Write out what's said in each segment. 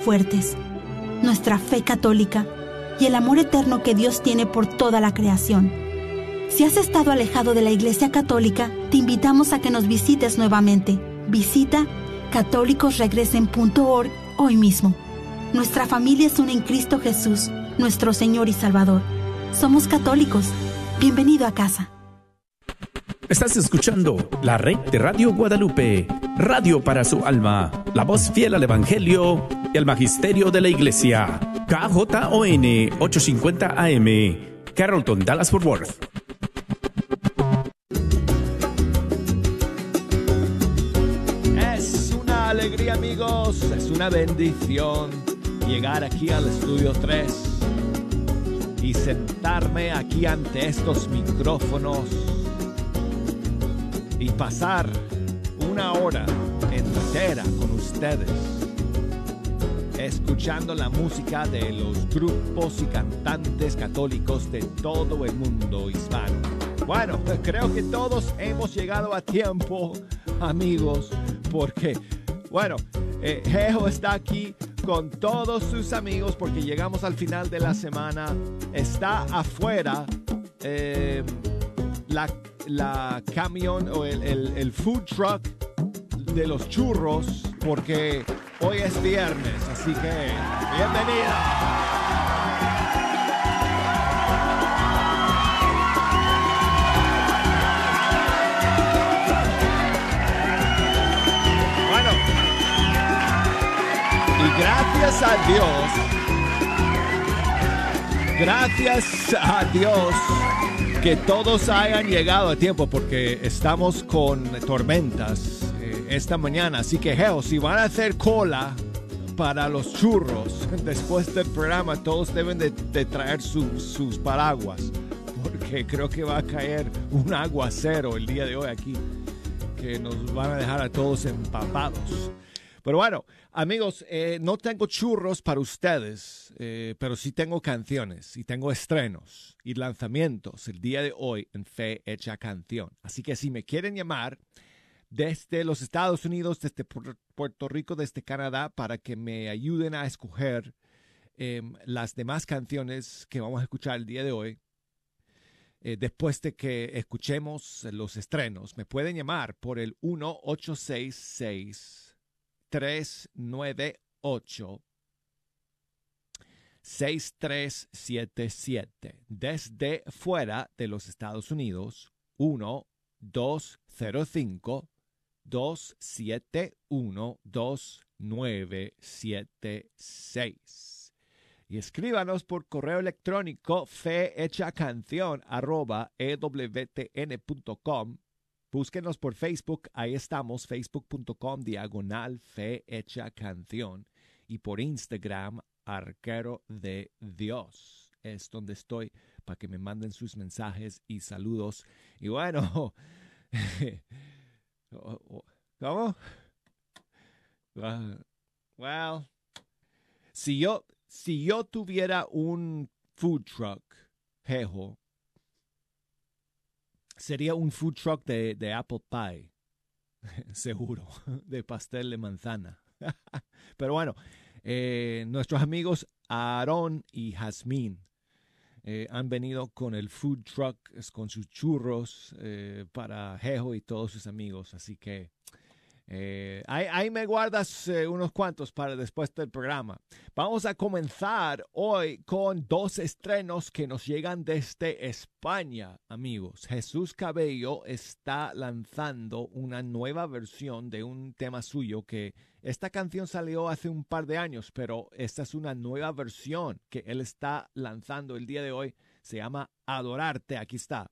fuertes, nuestra fe católica y el amor eterno que Dios tiene por toda la creación. Si has estado alejado de la Iglesia Católica, te invitamos a que nos visites nuevamente. Visita católicosregresen.org hoy mismo. Nuestra familia es una en Cristo Jesús, nuestro Señor y Salvador. Somos católicos. Bienvenido a casa. Estás escuchando la red de Radio Guadalupe, radio para su alma, la voz fiel al Evangelio y Magisterio de la Iglesia. KJON 850 AM, Carrollton, Dallas Fort Worth. Es una alegría amigos, es una bendición llegar aquí al estudio 3 y sentarme aquí ante estos micrófonos y pasar una hora entera con ustedes escuchando la música de los grupos y cantantes católicos de todo el mundo hispano. Bueno, creo que todos hemos llegado a tiempo, amigos, porque, bueno, eh, Jejo está aquí con todos sus amigos porque llegamos al final de la semana. Está afuera eh, la la camión o el, food truck de los churros porque hoy es viernes, así que bienvenida. Bueno, y gracias a Dios, gracias a Dios que todos hayan llegado a tiempo porque estamos con tormentas esta mañana. Así que, hell, si van a hacer cola para los churros después del programa, todos deben de, traer sus paraguas porque creo que va a caer un aguacero el día de hoy aquí que nos van a dejar a todos empapados. Pero bueno, amigos, eh, no tengo churros para ustedes, eh, pero sí tengo canciones y tengo estrenos y lanzamientos el día de hoy en Fe Hecha Canción. Así que si me quieren llamar desde los Estados Unidos, desde Puerto Rico, desde Canadá, para que me ayuden a escoger em, las demás canciones que vamos a escuchar el día de hoy, eh, después de que escuchemos los estrenos, me pueden llamar por el 1866 398 6377 desde fuera de los Estados Unidos 1 205 271 2976 y escríbanos por correo electrónico canción arroba ewtn.com Búsquenos por Facebook, ahí estamos, facebook.com diagonal fe canción. Y por Instagram, arquero de Dios. Es donde estoy para que me manden sus mensajes y saludos. Y bueno, ¿cómo? Well, si yo, si yo tuviera un food truck, jejo, sería un food truck de, apple pie, seguro, de pastel de manzana. Pero bueno, eh, nuestros amigos Aaron y Jazmín eh, han venido con el food truck, con sus churros eh, para Jejo y todos sus amigos. Así que eh, ahí, me guardas eh, unos cuantos para después del programa. Vamos a comenzar hoy con dos estrenos que nos llegan desde España, amigos. Jesús Cabello está lanzando una nueva versión de un tema suyo que esta canción salió hace un par de años, pero esta es una nueva versión que él está lanzando el día de hoy. Se llama Adorarte. Aquí está.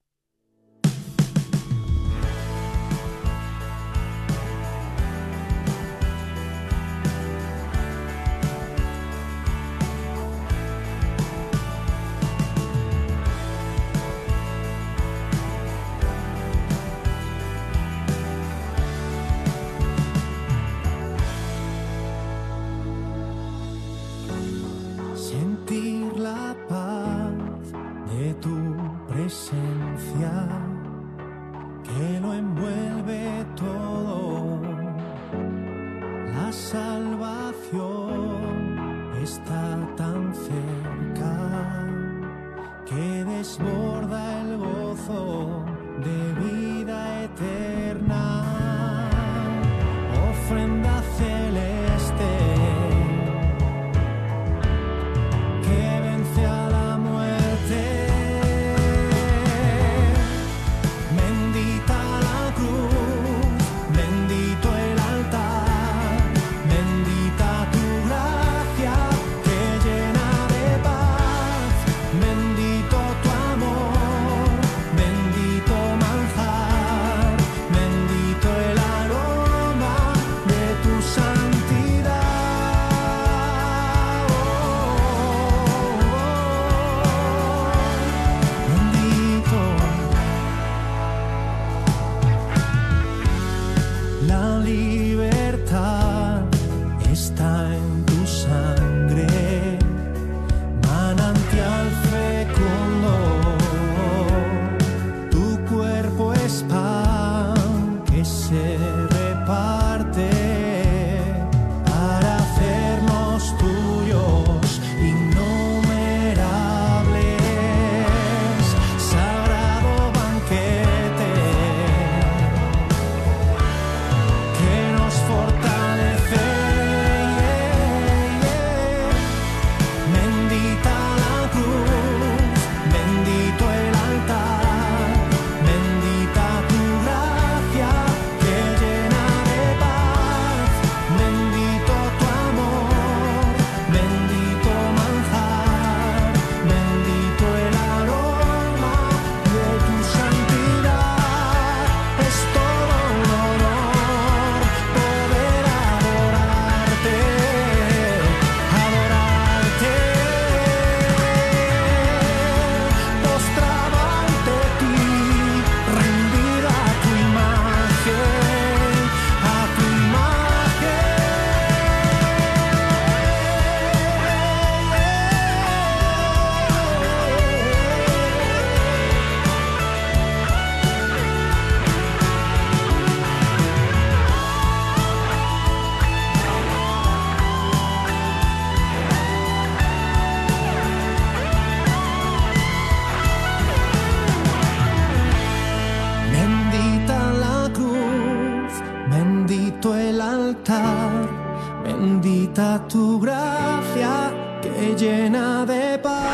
Tu gracia que llena de paz.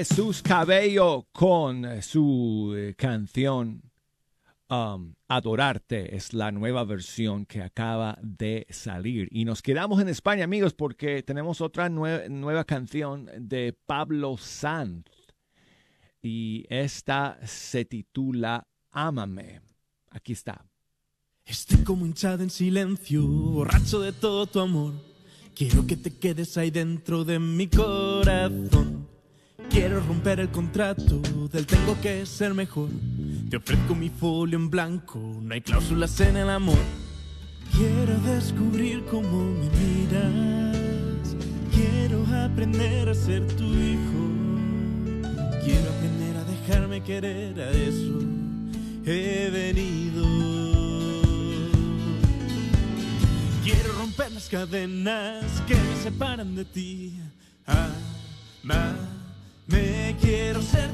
Jesús Cabello con su eh, canción um, Adorarte. Es la nueva versión que acaba de salir. Y nos quedamos en España, amigos, porque tenemos otra nueva canción de Pablo Sanz. Y esta se titula Ámame. Aquí está. Estoy como hinchado en silencio, borracho de todo tu amor. Quiero que te quedes ahí dentro de mi corazón. Quiero romper el contrato del tengo que ser mejor. Te ofrezco mi folio en blanco, no hay cláusulas en el amor. Quiero descubrir cómo me miras. Quiero aprender a ser tu hijo. Quiero aprender a dejarme querer, a eso he venido. Quiero romper las cadenas que me separan de ti. Amar me quiero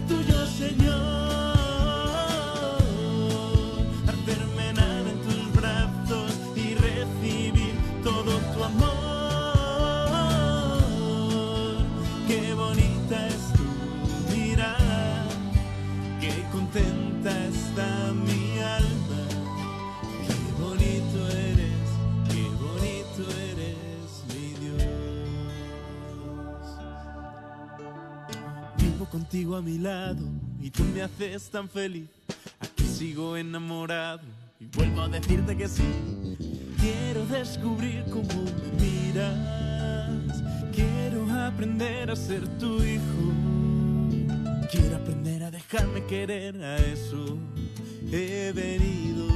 contigo a mi lado y tú me haces tan feliz. Aquí sigo enamorado y vuelvo a decirte que sí. Quiero descubrir cómo me miras. Quiero aprender a ser tu hijo. Quiero aprender a dejarme querer, a eso he venido.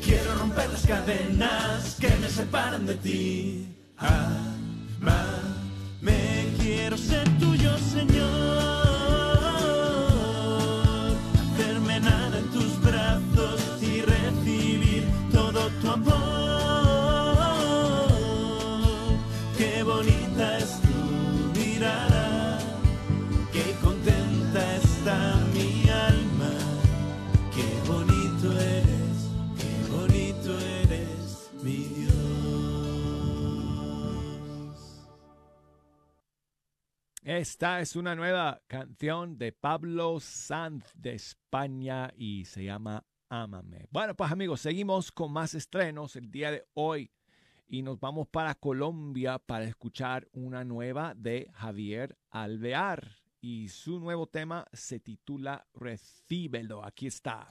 Quiero romper las cadenas que me separan de ti. me quiero ser tuyo, Señor. Esta es una nueva canción de Pablo Sanz de España y se llama Ámame. Bueno, pues amigos, seguimos con más estrenos el día de hoy y nos vamos para Colombia para escuchar una nueva de Javier Alvear y su nuevo tema se titula Recíbelo. Aquí está.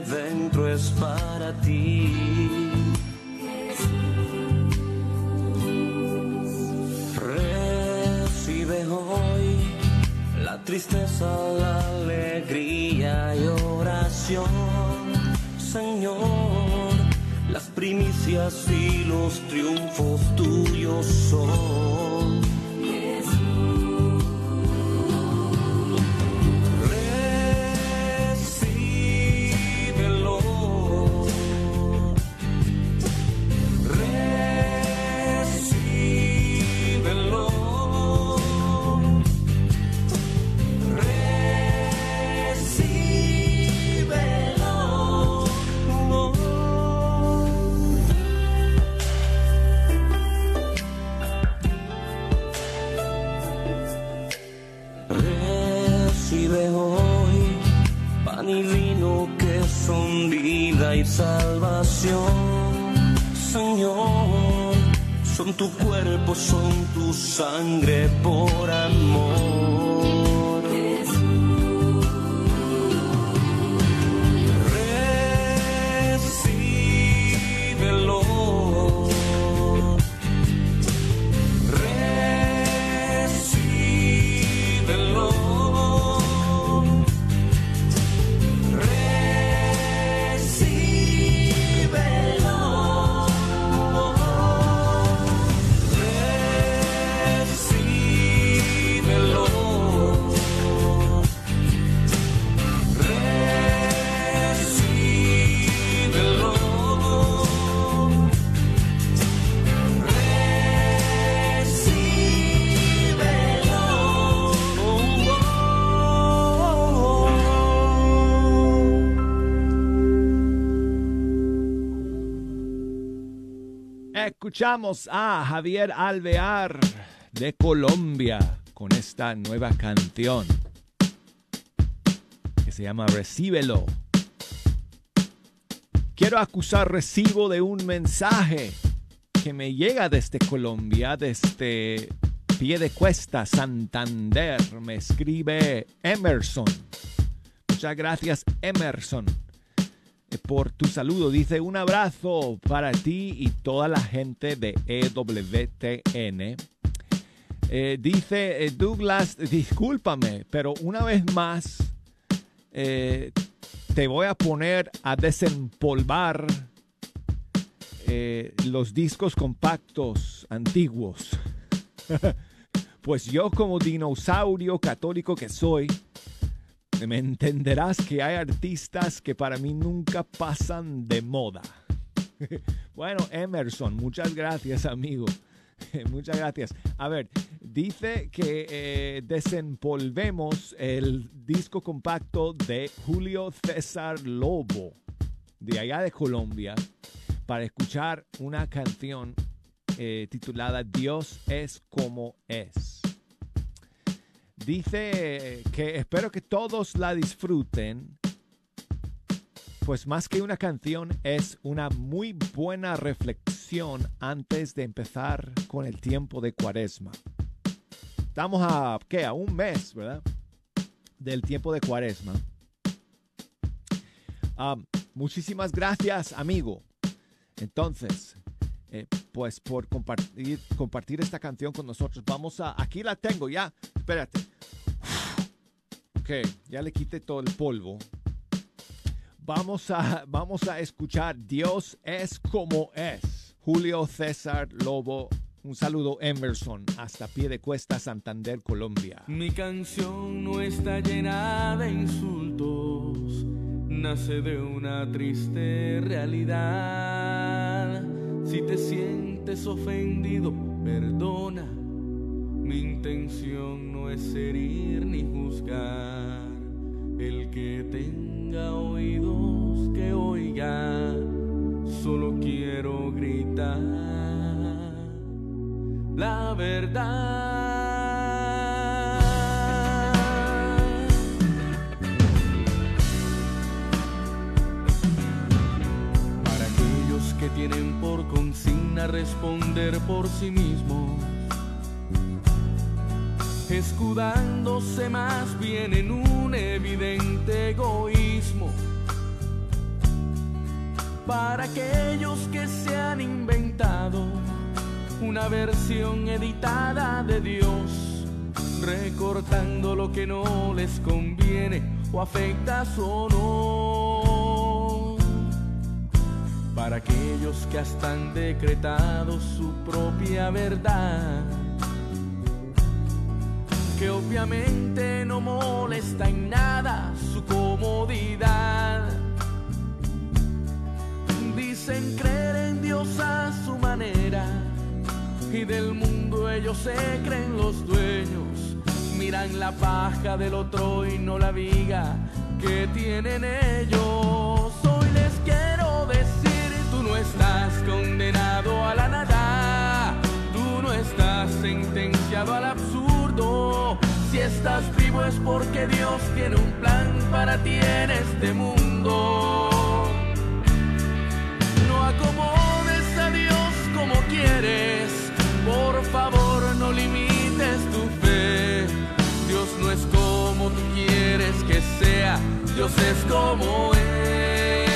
Dentro es para ti. Recibe hoy la tristeza, la alegría y oración, Señor. Las primicias y los triunfos tuyos son. Salvación, Señor. Son tu cuerpo, son tu sangre por amor. Escuchamos a Javier Alvear de Colombia con esta nueva canción que se llama Recíbelo. Quiero acusar recibo de un mensaje que me llega desde Colombia, desde Pie de Cuesta, Santander. Me escribe Emerson. Muchas gracias, Emerson por tu saludo. Dice un abrazo para ti y toda la gente de EWTN. Eh, dice eh, Douglas, discúlpame, pero una vez más eh, te voy a poner a desempolvar los discos compactos antiguos. pues yo como dinosaurio católico que soy, me entenderás que hay artistas que para mí nunca pasan de moda. bueno, Emerson, muchas gracias, amigo. Muchas gracias. A ver, dice que eh, el disco compacto de Julio César Lobo, de allá de Colombia, para escuchar una canción eh, titulada Dios es como es. Dice que espero que todos la disfruten pues más que una canción es una muy buena reflexión antes de empezar con el tiempo de cuaresma. Estamos a, ¿qué? A un mes, ¿verdad? Del tiempo de cuaresma. Ah, muchísimas gracias, amigo. Entonces, eh, pues por compartir, compartir esta canción con nosotros. Vamos a, aquí la tengo ya. Espérate. Ok, ya le quité todo el polvo vamos a, vamos a escuchar Dios es como es. Julio César Lobo. Un saludo Emerson, hasta pie de cuesta Santander, Colombia. Mi canción no está llena de insultos, nace de una triste realidad. Si te sientes ofendido, perdona. Mi intención no es herir ni juzgar. El que tenga oídos que oiga, solo quiero gritar la verdad. Para aquellos que tienen por consigna responder por sí mismos escudándose más bien en un evidente egoísmo. Para aquellos que se han inventado una versión editada de Dios, recortando lo que no les conviene o afecta su honor. Para aquellos que hasta han decretado su propia verdad obviamente no molesta en nada su comodidad. Dicen creer en Dios a su manera y del mundo ellos se creen los dueños. Miran la paja del otro y no la viga que tienen ellos. Hoy les quiero decir, tú no estás condenado a la nada, tú no estás sentenciado al absurdo. Si estás vivo es porque Dios tiene un plan para ti en este mundo. No acomodes a Dios como quieres, por favor no limites tu fe. Dios no es como tú quieres que sea, Dios es como es.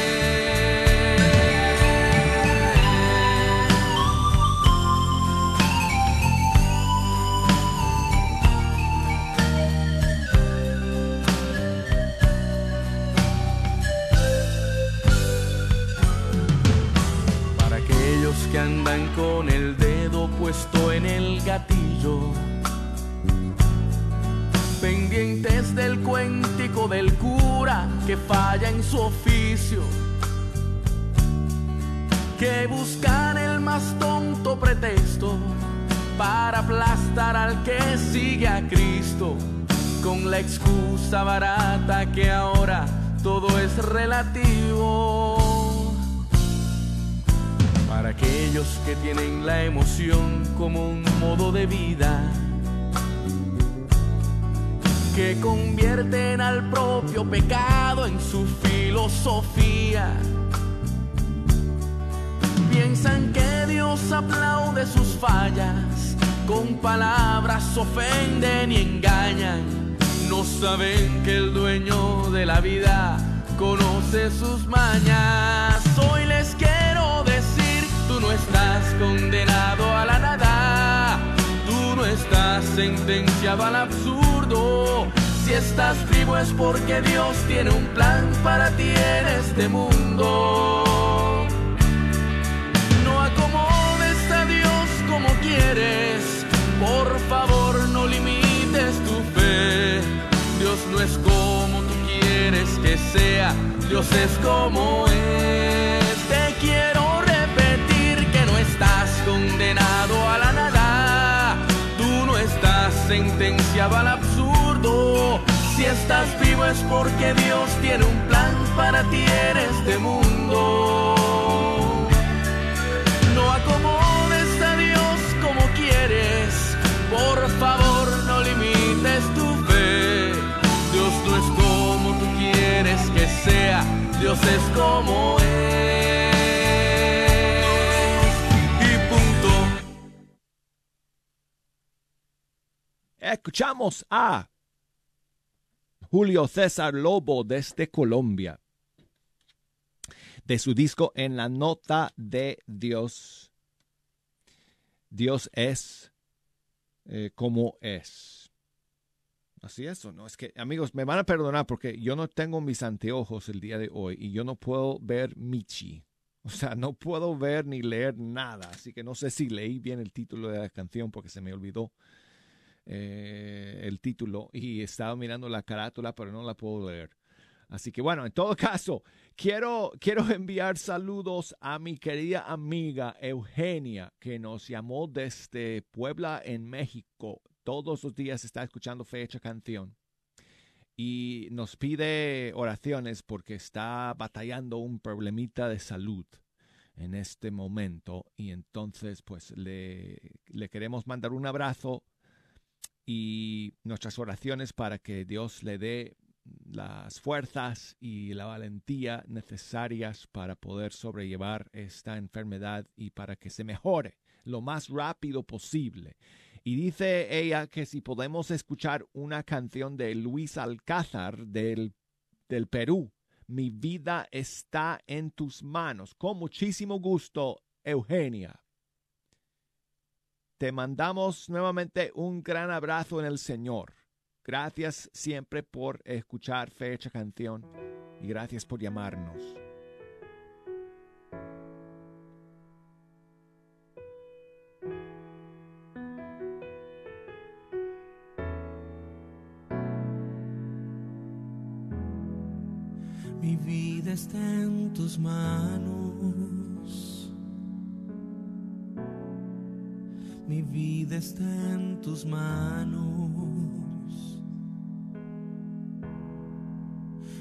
Que andan con el dedo puesto en el gatillo, pendientes del cuéntico del cura que falla en su oficio, que buscan el más tonto pretexto para aplastar al que sigue a Cristo, con la excusa barata que ahora todo es relativo. Para aquellos que tienen la emoción como un modo de vida, que convierten al propio pecado en su filosofía. Piensan que Dios aplaude sus fallas, con palabras ofenden y engañan. No saben que el dueño de la vida conoce sus mañas. Hoy les quiero decir, no estás condenado a la nada, tú no estás sentenciado al absurdo. Si estás vivo es porque Dios tiene un plan para ti en este mundo. No acomodes a Dios como quieres, por favor no limites tu fe. Dios no es como tú que sea, Dios es como es. Te quiero condenado a la nada, tú no estás sentenciado al absurdo. Si estás vivo es porque Dios tiene un plan para ti en este mundo. No acomodes a Dios como quieres, por favor no limites tu fe. Dios no es como tú quieres que sea, Dios es como es. Escuchamos a Julio César Lobo desde Colombia. De su disco En la nota de Dios. Dios es eh, como es. Así es, ¿o ¿no? Es que, amigos, me van a perdonar porque yo no tengo mis anteojos el día de hoy y yo no puedo ver Michi. O sea, no puedo ver ni leer nada. Así que no sé si leí bien el título de la canción porque se me olvidó eh, el título y estaba mirando la carátula, pero no la puedo leer. Así que bueno, en todo caso, quiero, quiero enviar saludos a mi querida amiga Eugenia, que nos llamó desde Puebla, en México. Todos los días está escuchando Fecha Canción. Y nos pide oraciones porque está batallando un problemita de salud en este momento. Y entonces, pues le, le queremos mandar un abrazo y nuestras oraciones para que Dios le dé las fuerzas y la valentía necesarias para poder sobrellevar esta enfermedad y para que se mejore lo más rápido posible. Y dice ella que si podemos escuchar una canción de Luis Alcázar del, del Perú, Mi vida está en tus manos. Con muchísimo gusto, Eugenia. Te mandamos nuevamente un gran abrazo en el Señor. Gracias siempre por escuchar Fecha Canción y gracias por llamarnos. Mi vida está en tus manos. Mi vida está en tus manos.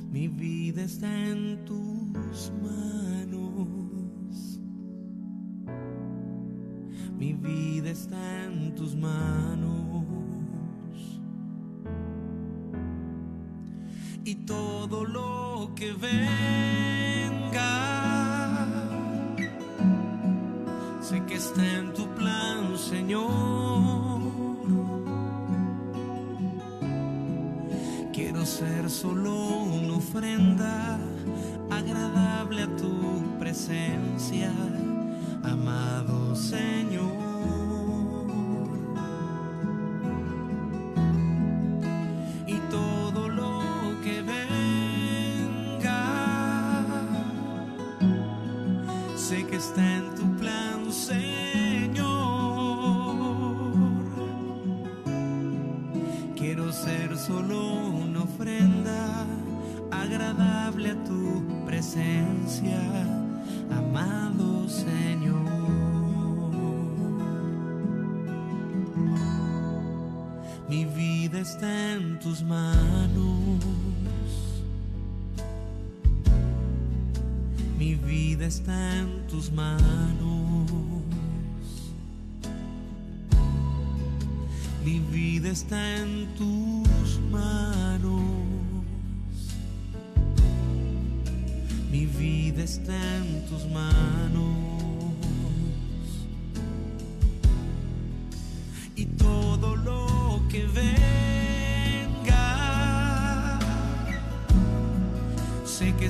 Mi vida está en tus manos. Mi vida está en tus manos. Y todo lo que venga,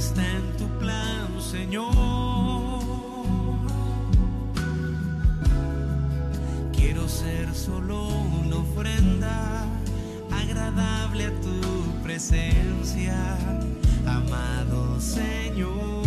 está en tu plan, Señor. Quiero ser solo una ofrenda agradable a tu presencia, amado Señor.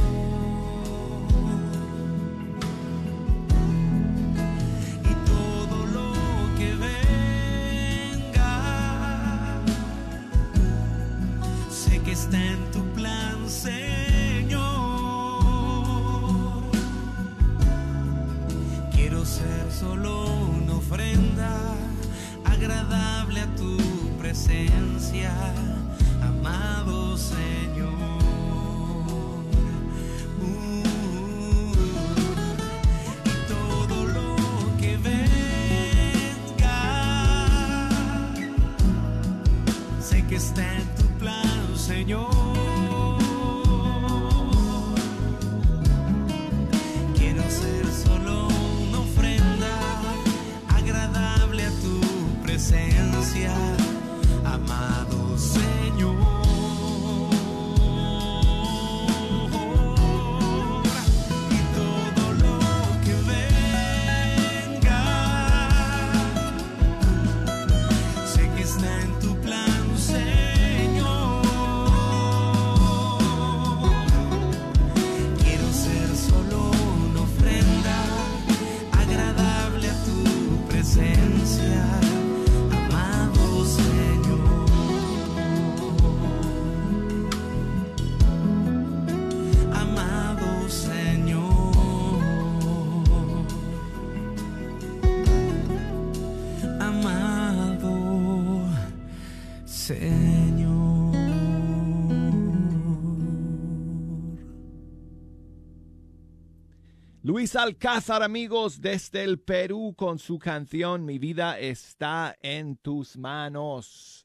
Luis Alcázar, amigos, desde el Perú con su canción Mi vida está en tus manos.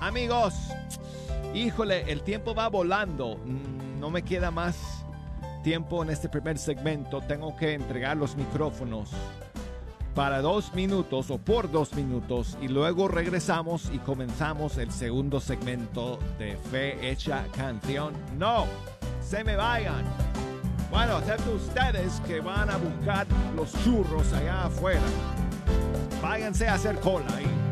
Amigos, híjole, el tiempo va volando. Mm, No me queda más tiempo en este primer segmento. Tengo que entregar los micrófonos para dos minutos o por dos minutos y luego regresamos y comenzamos el segundo segmento de Fe Hecha Canción. No, se me vayan. Bueno, excepto ustedes que van a buscar los churros allá afuera. Váyanse a hacer cola ahí.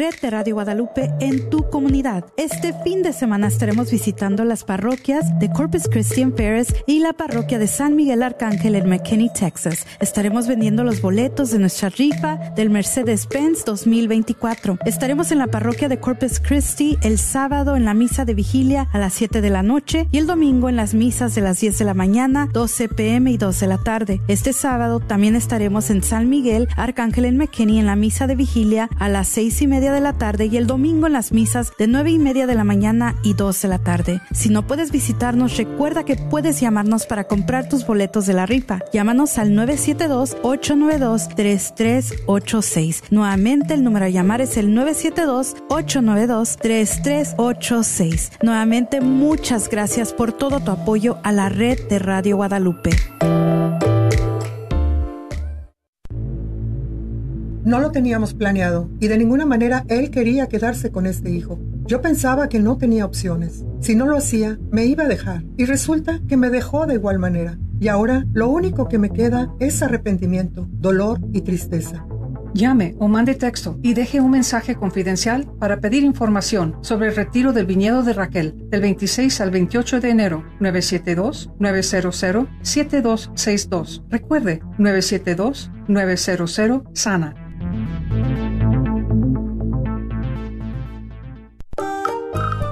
Red de Radio Guadalupe en tu comunidad. Este fin de semana estaremos visitando las parroquias de Corpus Christian Ferris y la parroquia de San Miguel Arcángel en McKinney, Texas. Estaremos vendiendo los boletos de nuestra rifa del Mercedes-Benz 2024. Estaremos en la parroquia de Corpus Christi el sábado en la misa de vigilia a las 7 de la noche y el domingo en las misas de las 10 de la mañana, 12 pm y 2 de la tarde. Este sábado también estaremos en San Miguel Arcángel en McKinney en la misa de vigilia a las 6 y media de la tarde y el domingo en las misas de 9 y media de la mañana y 2 de la tarde. Si no puedes visitarnos, recuerda que puedes llamarnos para comprar tus boletos de la rifa. Llámanos al 972-892-3386. Nuevamente el número a llamar es el 972-892-3386. Nuevamente muchas gracias por todo tu apoyo a la red de Radio Guadalupe. No lo teníamos planeado y de ninguna manera él quería quedarse con este hijo. Yo pensaba que no tenía opciones. Si no lo hacía, me iba a dejar. Y resulta que me dejó de igual manera. Y ahora lo único que me queda es arrepentimiento, dolor y tristeza. Llame o mande texto y deje un mensaje confidencial para pedir información sobre el retiro del viñedo de Raquel del 26 al 28 de enero 972-900-7262. Recuerde 972-900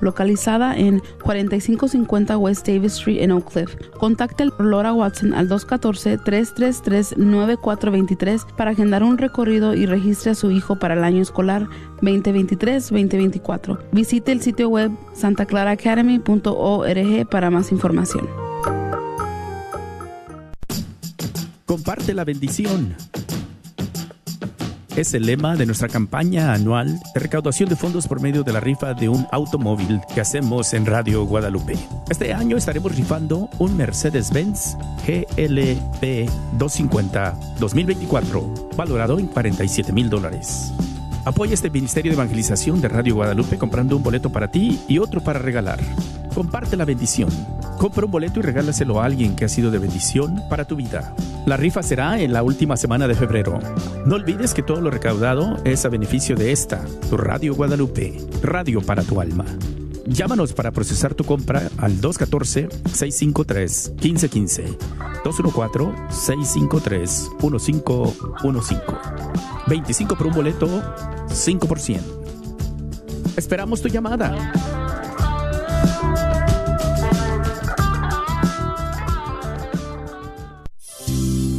localizada en 4550 West Davis Street en Oak Cliff. Contacte a Laura Watson al 214-333-9423 para agendar un recorrido y registre a su hijo para el año escolar 2023-2024. Visite el sitio web santaclaraacademy.org para más información. Comparte la bendición. Es el lema de nuestra campaña anual de recaudación de fondos por medio de la rifa de un automóvil que hacemos en Radio Guadalupe. Este año estaremos rifando un Mercedes-Benz GLP 250 2024, valorado en 47 mil dólares. Apoya este Ministerio de Evangelización de Radio Guadalupe comprando un boleto para ti y otro para regalar. Comparte la bendición. Compra un boleto y regálaselo a alguien que ha sido de bendición para tu vida. La rifa será en la última semana de febrero. No olvides que todo lo recaudado es a beneficio de esta, tu Radio Guadalupe, radio para tu alma. Llámanos para procesar tu compra al 214-653-1515. 214-653-1515. 25 por un boleto, 5 por 100. Esperamos tu llamada.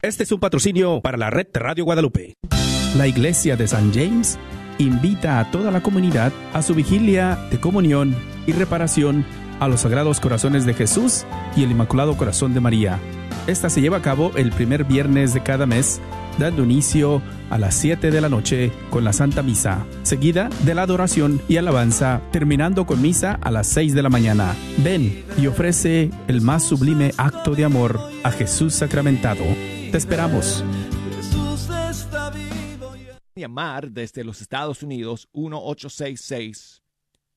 Este es un patrocinio para la red Radio Guadalupe. La iglesia de San James invita a toda la comunidad a su vigilia de comunión y reparación a los Sagrados Corazones de Jesús y el Inmaculado Corazón de María. Esta se lleva a cabo el primer viernes de cada mes, dando inicio a las 7 de la noche con la Santa Misa, seguida de la adoración y alabanza, terminando con misa a las 6 de la mañana. Ven y ofrece el más sublime acto de amor a Jesús sacramentado. Te esperamos. Jesús está vivo. Llamar desde los Estados Unidos 1866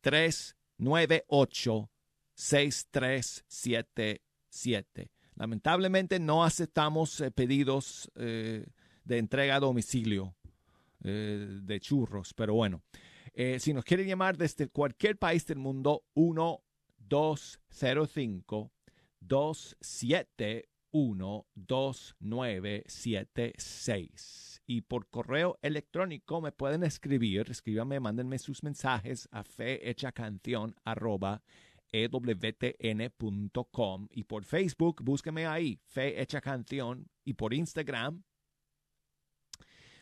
398 6377. Lamentablemente no aceptamos eh, pedidos eh, de entrega a domicilio eh, de churros, pero bueno. Eh, si nos quieren llamar desde cualquier país del mundo, 1205 271 2976. Y por correo electrónico me pueden escribir, escríbanme, mándenme sus mensajes a ewtn.com y por Facebook, búsqueme ahí, Fe Hecha Canción, y por Instagram,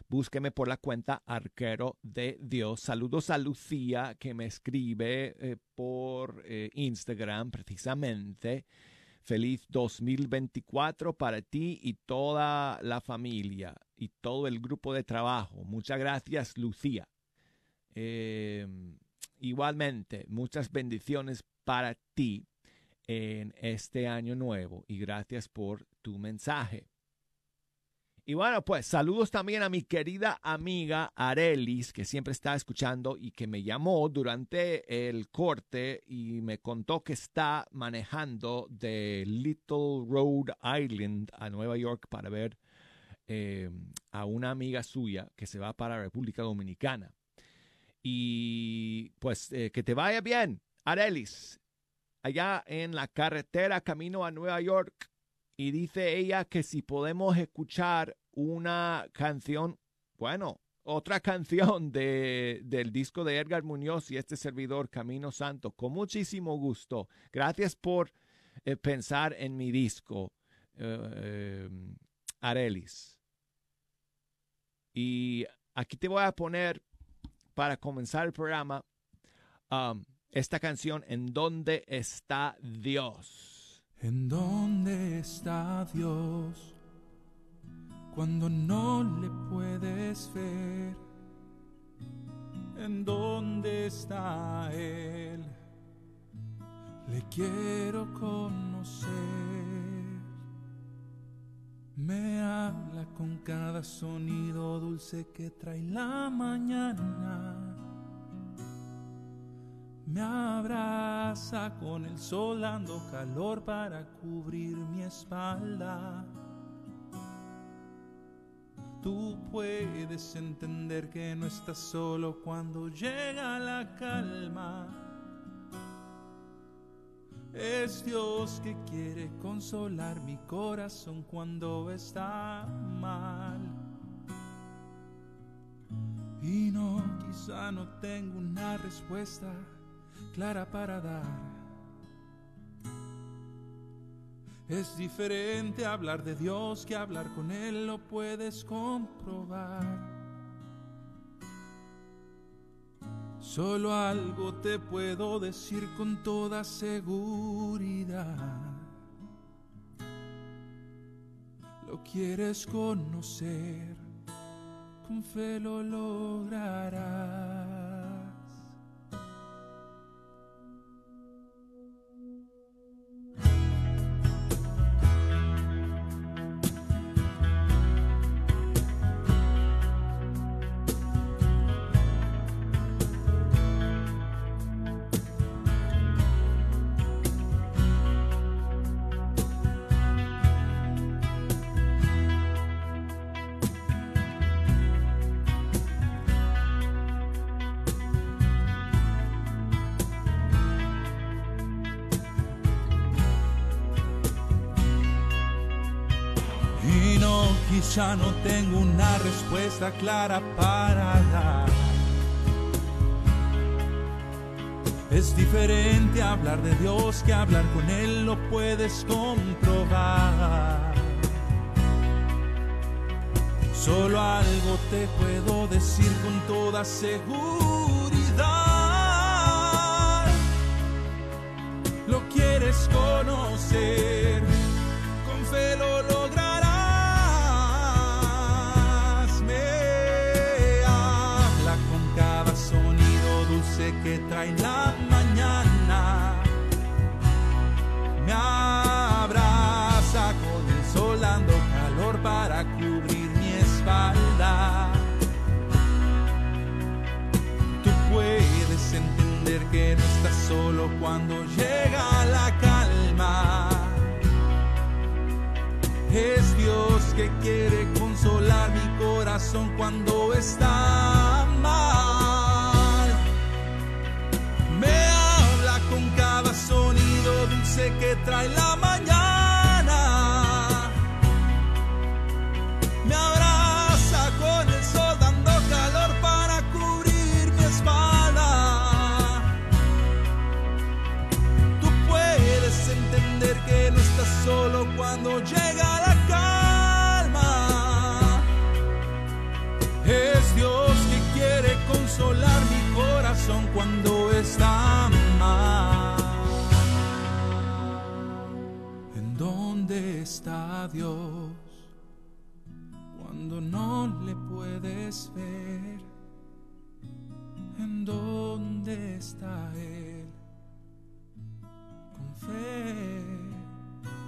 búsqueme por la cuenta Arquero de Dios. Saludos a Lucía que me escribe eh, por eh, Instagram precisamente. Feliz 2024 para ti y toda la familia y todo el grupo de trabajo. Muchas gracias, Lucía. Eh, igualmente, muchas bendiciones para ti en este año nuevo y gracias por tu mensaje. Y bueno, pues saludos también a mi querida amiga Arelis, que siempre está escuchando y que me llamó durante el corte y me contó que está manejando de Little Road Island a Nueva York para ver eh, a una amiga suya que se va para República Dominicana. Y pues eh, que te vaya bien, Arelis, allá en la carretera camino a Nueva York. Y dice ella que si podemos escuchar una canción, bueno, otra canción de, del disco de Edgar Muñoz y este servidor Camino Santo, con muchísimo gusto. Gracias por eh, pensar en mi disco, eh, eh, Arelis. Y aquí te voy a poner, para comenzar el programa, esta canción, ¿En dónde está Dios? ¿En dónde está Dios cuando no le puedes ver? ¿En dónde está Él? Le quiero conocer. Me habla con cada sonido dulce que trae la mañana. Me abraza con el sol dando calor para cubrir mi espalda. Tú puedes entender que no estás solo cuando llega la calma. Es Dios que quiere consolar mi corazón cuando está mal. Y no, quizá no tengo una respuesta clara para dar. Es diferente hablar de Dios que hablar con Él, lo puedes comprobar. Solo algo te puedo decir con toda seguridad. Lo quieres conocer, con fe lo lograrás. Quizá no tengo una respuesta clara para dar. Es diferente hablar de Dios que hablar con Él, lo puedes comprobar. Solo algo te puedo decir con toda seguridad. Lo quieres conocer, trae la mañana. Me abraza con el sol calor para cubrir mi espalda. Tú puedes entender que no estás solo cuando llega la calma. Es Dios que quiere consolar mi corazón cuando está que trae la Dios cuando no le puedes ver? ¿En dónde está Él? Con fe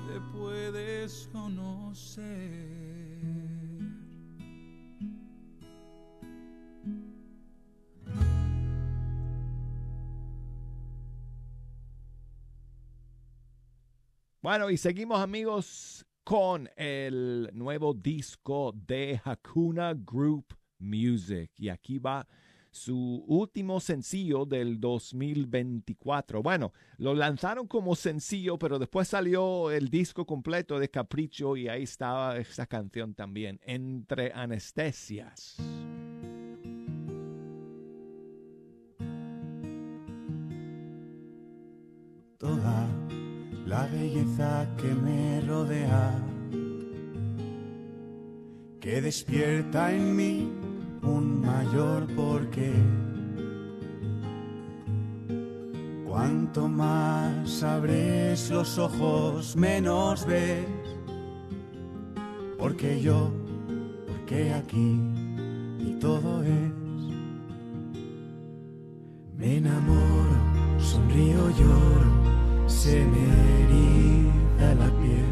le puedes conocer. Bueno, y seguimos amigos con el nuevo disco de Hakuna Group Music. Y aquí va su último sencillo del 2024. Bueno, lo lanzaron como sencillo, pero después salió el disco completo de Capricho y ahí estaba esa canción también, Entre Anestesias. La belleza que me rodea, que despierta en mí un mayor porqué. Cuanto más abres los ojos, menos ves. Porque yo, porque aquí, y todo es. Me enamoro, sonrío, lloro, se me eriza la piel.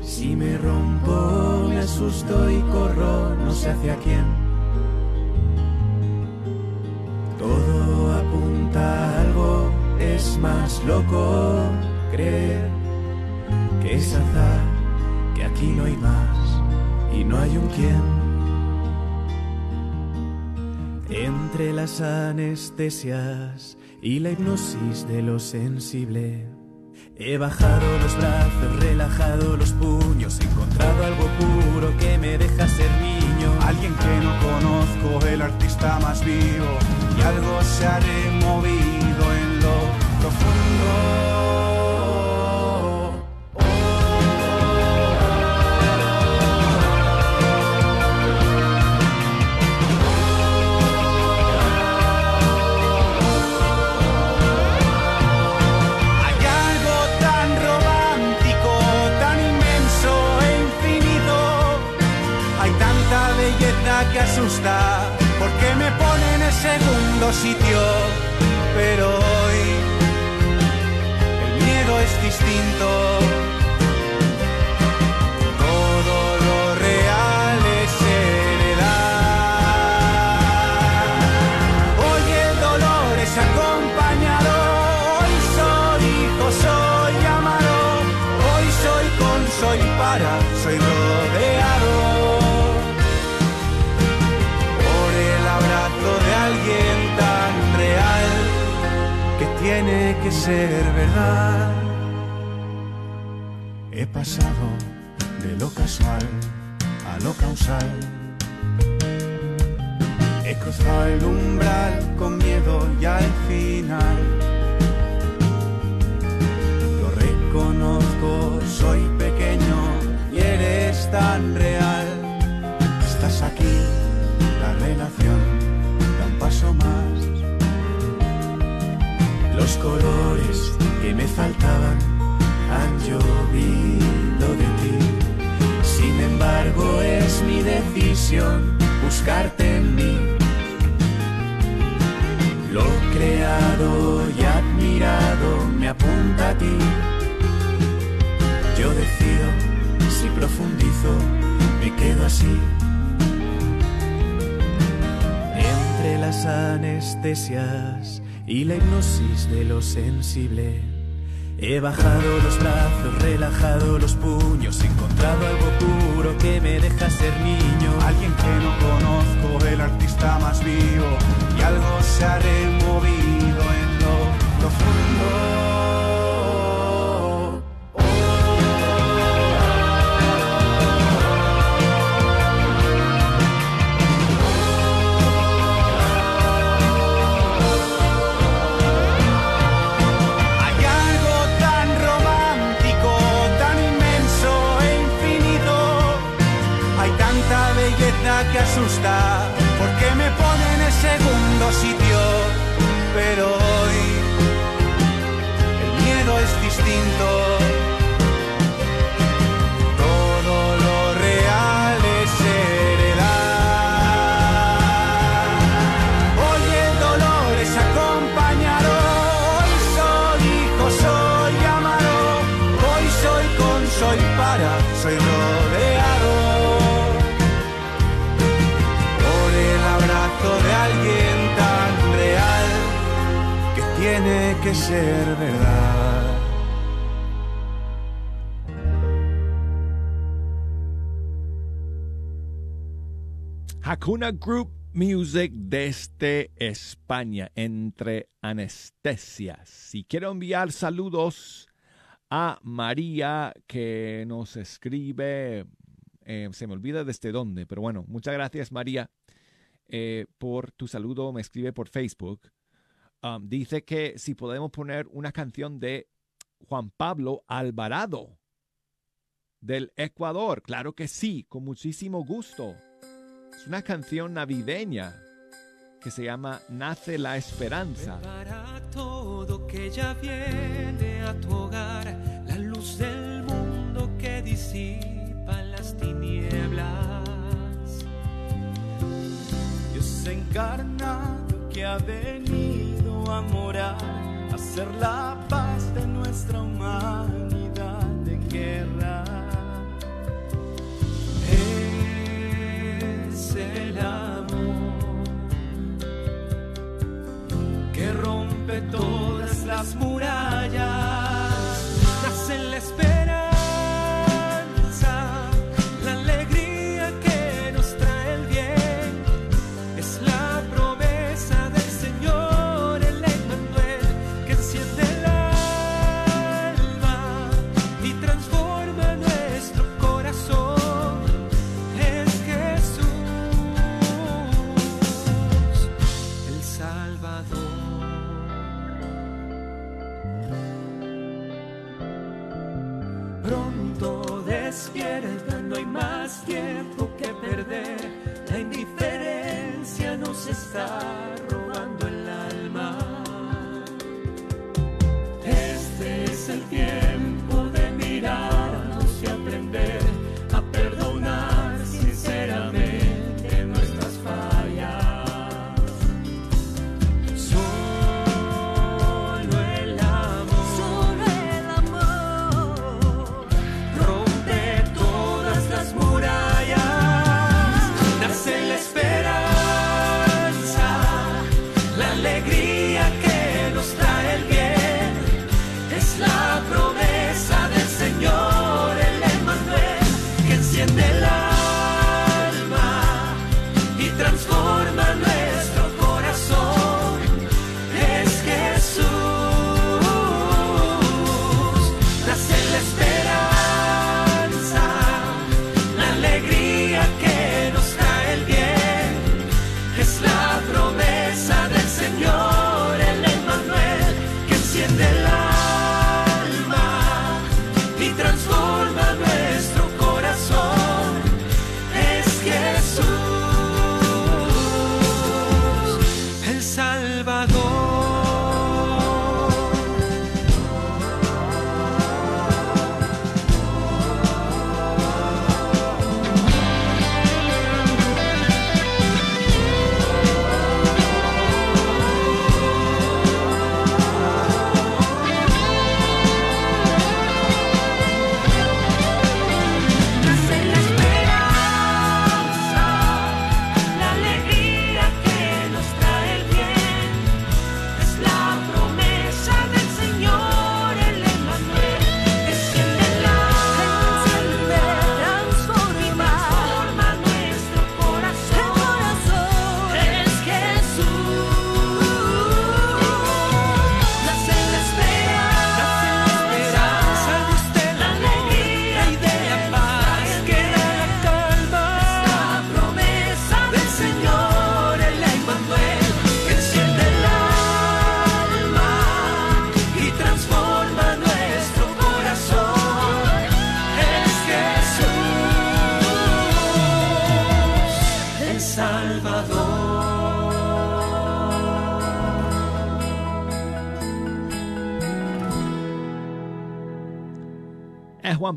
Si me rompo, me asusto y corro, no sé hacia quién. Todo apunta a algo, es más loco creer que es azar, que aquí no hay más y no hay un quién. Entre las anestesias y la hipnosis de lo sensible, he bajado los brazos, relajado los puños, he encontrado algo puro que me deja ser niño. Alguien que no conozco, el artista más vivo, y algo se ha removido en lo profundo. Porque me pone en el segundo sitio, pero hoy el miedo es distinto. Todo lo real es heredad. Hoy el dolor es acompañado, hoy soy hijo, soy amado, hoy soy con, soy para, que ser verdad. He pasado de lo casual a lo causal. He cruzado el umbral con miedo y al final lo reconozco, soy pequeño y eres tan real. Estás aquí, la relación me faltaban han llovido de ti. Sin embargo, es mi decisión buscarte en mí. Lo creado y admirado me apunta a ti. Yo decido si profundizo, me quedo así. Entre las anestesias y la hipnosis de lo sensible. He bajado los brazos, relajado los puños, he encontrado algo puro que me deja ser niño. Alguien que no conozco, el artista más vivo, y algo se ha removido en lo profundo. Que asusta, porque me pone en el segundo sitio. Pero hoy el miedo es distinto. Hakuna Group Music desde España, entre anestesias. Y quiero enviar saludos a María que nos escribe, eh, se me olvida desde dónde, pero bueno, muchas gracias María eh, por tu saludo, me escribe por Facebook. Um, dice que si podemos poner una canción de Juan Pablo Alvarado del Ecuador. Claro que sí, con muchísimo gusto. Es una canción navideña que se llama Nace la Esperanza. Todo que ya viene a tu hogar, la luz del mundo que disipa las tinieblas. Dios encarnado que ha venido a ser la paz de nuestra humanidad en guerra. Es el amor que rompe todas las murallas. Indiferencia nos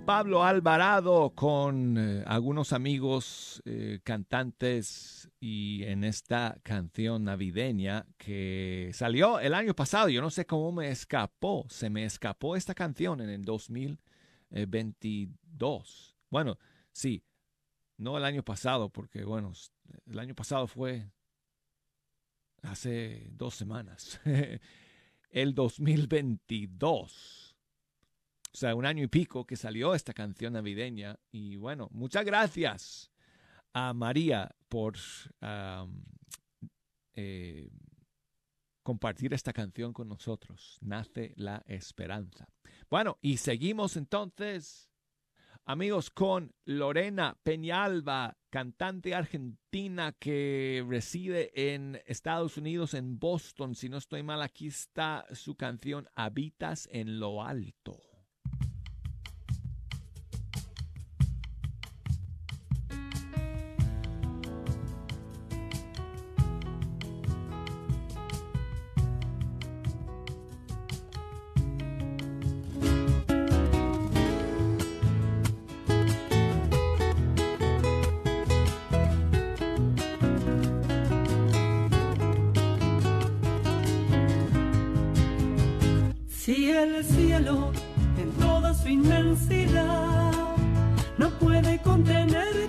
Pablo Alvarado con eh, algunos amigos eh, cantantes y en esta canción navideña que salió el año pasado. Yo no sé cómo me escapó. Se me escapó esta canción en el 2022. Bueno, sí, no el año pasado, porque bueno, el año pasado fue hace dos semanas. el 2022. O sea, un año y pico que salió esta canción navideña. Y bueno, muchas gracias a María por eh, compartir esta canción con nosotros. Nace la esperanza. Bueno, y seguimos entonces, amigos, con Lorena Peñalba, cantante argentina que reside en Estados Unidos, en Boston. Si no estoy mal, aquí está su canción Habitas en lo alto. Si el cielo en toda su inmensidad. No puede contenerte,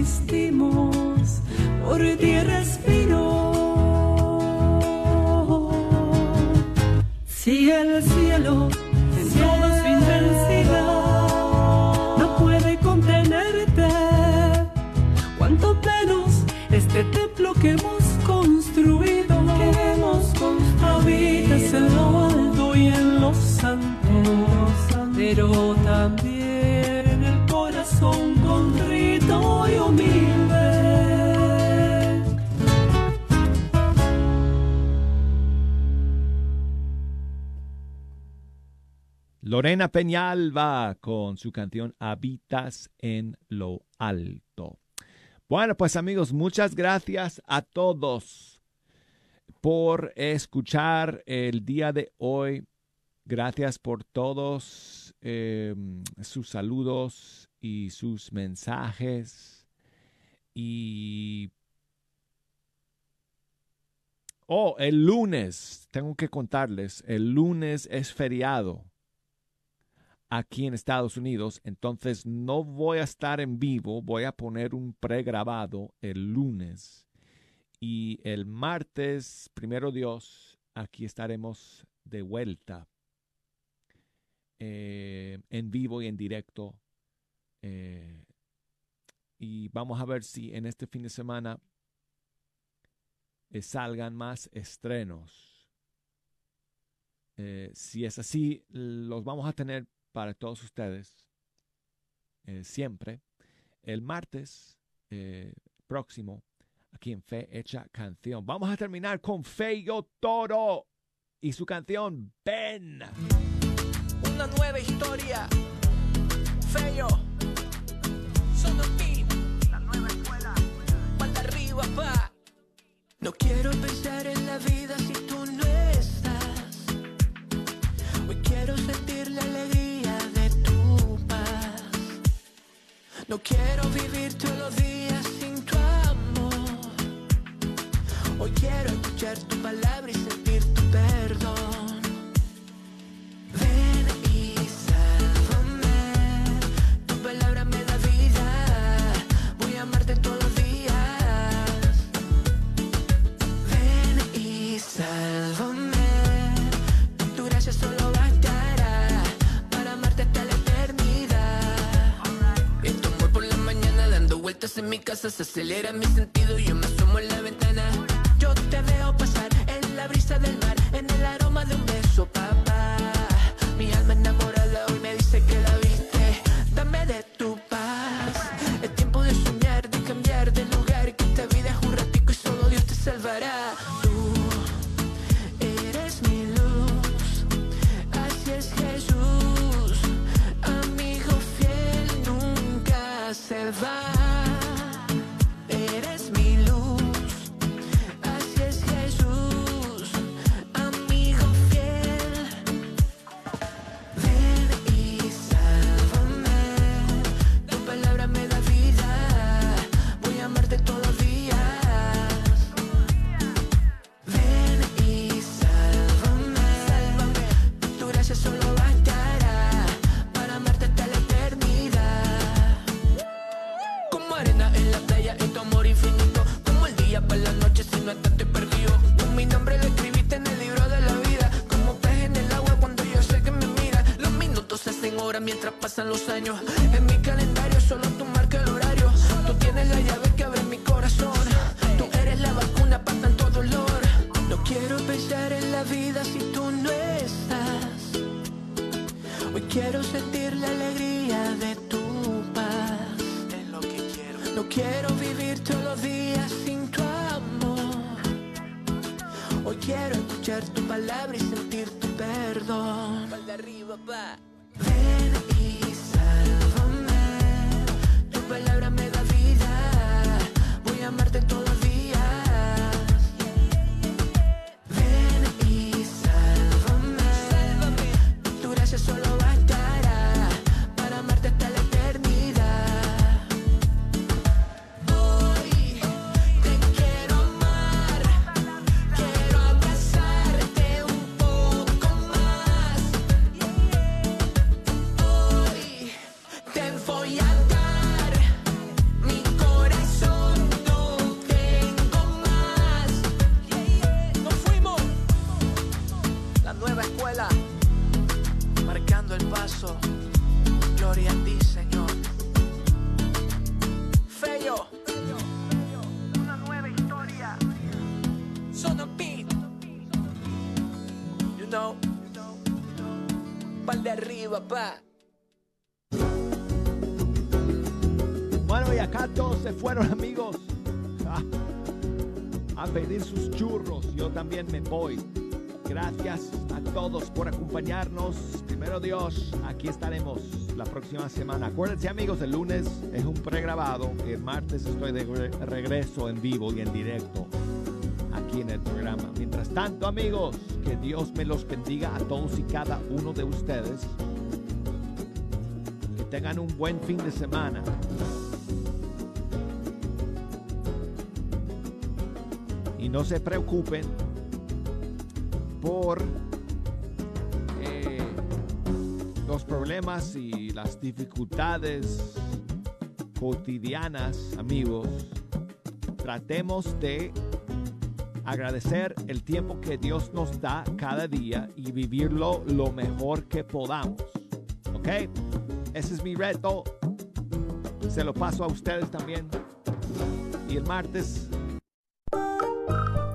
existimos. Lorena Peñalba con su canción Habitas en lo Alto. Bueno, pues amigos, muchas gracias a todos por escuchar el día de hoy. Gracias por todos eh, sus saludos y sus mensajes. Y... Oh, el lunes, tengo que contarles, el lunes es feriado aquí en Estados Unidos, entonces no voy a estar en vivo, voy a poner un pregrabado el lunes. Y el martes, primero Dios, aquí estaremos de vuelta eh, en vivo y en directo. eh, y vamos a ver si en este fin de semana eh, salgan más estrenos. Si es así, los vamos a tener para todos ustedes eh, siempre el martes eh, próximo aquí en Fe Hecha Canción. Vamos a terminar con Feyo Toro y su canción Ven. Una nueva historia. Feo. Sonotín. La nueva escuela. Arriba. No quiero pensar en la vida si tú no estás. Hoy quiero sentir la alegría No quiero vivir todos los días sin tu amor. Hoy quiero escuchar tu palabra y sentir tu perdón. En mi casa se acelera mi sentido. Yo me mientras pasan los años. En mi calendario solo tú marca el horario. Tú tienes la llave que abre mi corazón. Tú eres la vacuna para tanto dolor. No quiero pensar en la vida si tú no estás. Hoy quiero sentir la alegría de tu paz. Es lo que quiero. No quiero vivir todos los días sin tu amor. Hoy quiero escuchar tu palabra y sentir tu perdón. de arriba, pa. Pedir sus churros. Yo también me voy. Gracias a todos por acompañarnos. Primero Dios, aquí estaremos la próxima semana. Acuérdense amigos, el lunes es un pregrabado. El martes estoy de re- regreso en vivo y en directo aquí en el programa. Mientras tanto amigos, que Dios me los bendiga a todos y cada uno de ustedes. Que tengan un buen fin de semana. No se preocupen por eh, los problemas y las dificultades cotidianas, amigos. Tratemos de agradecer el tiempo que Dios nos da cada día y vivirlo lo mejor que podamos. ¿Ok? Ese es mi reto. Se lo paso a ustedes también. Y el martes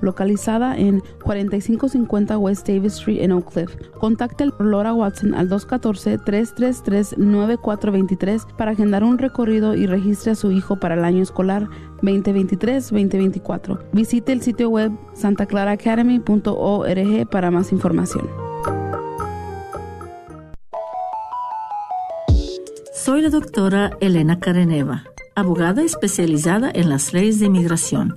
Localizada en 4550 West Davis Street en Oak Cliff. Contacte a Laura Watson al 214-333-9423 para agendar un recorrido y registre a su hijo para el año escolar 2023-2024. Visite el sitio web santaclaraacademy.org para más información. Soy la doctora Elena Careneva, abogada especializada en las leyes de inmigración.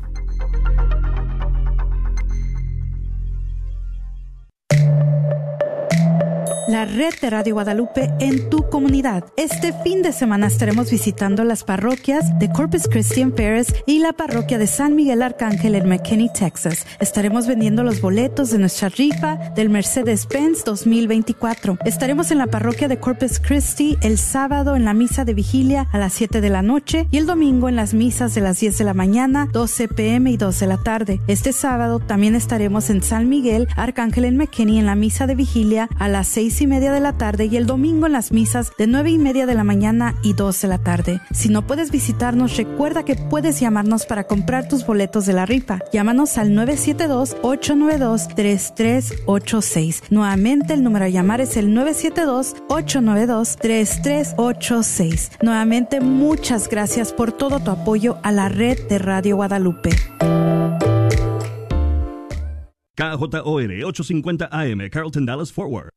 La red de Radio Guadalupe en tu comunidad. Este fin de semana estaremos visitando las parroquias de Corpus Christian Parish y la parroquia de San Miguel Arcángel en McKinney, Texas. Estaremos vendiendo los boletos de nuestra rifa del Mercedes-Benz 2024. Estaremos en la parroquia de Corpus Christi el sábado en la misa de vigilia a las 7 de la noche y el domingo en las misas de las 10 de la mañana, 12 pm y 2 de la tarde. Este sábado también estaremos en San Miguel Arcángel en McKinney en la misa de vigilia a las 6 y media de la tarde y el domingo en las misas de 9 y media de la mañana y 2 de la tarde. Si no puedes visitarnos, recuerda que puedes llamarnos para comprar tus boletos de la rifa. Llámanos al 972-892-3386. Nuevamente el número a llamar es el 972-892-3386. Nuevamente muchas gracias por todo tu apoyo a la red de Radio Guadalupe. KJOR 850 AM, Carlton Dallas Forward.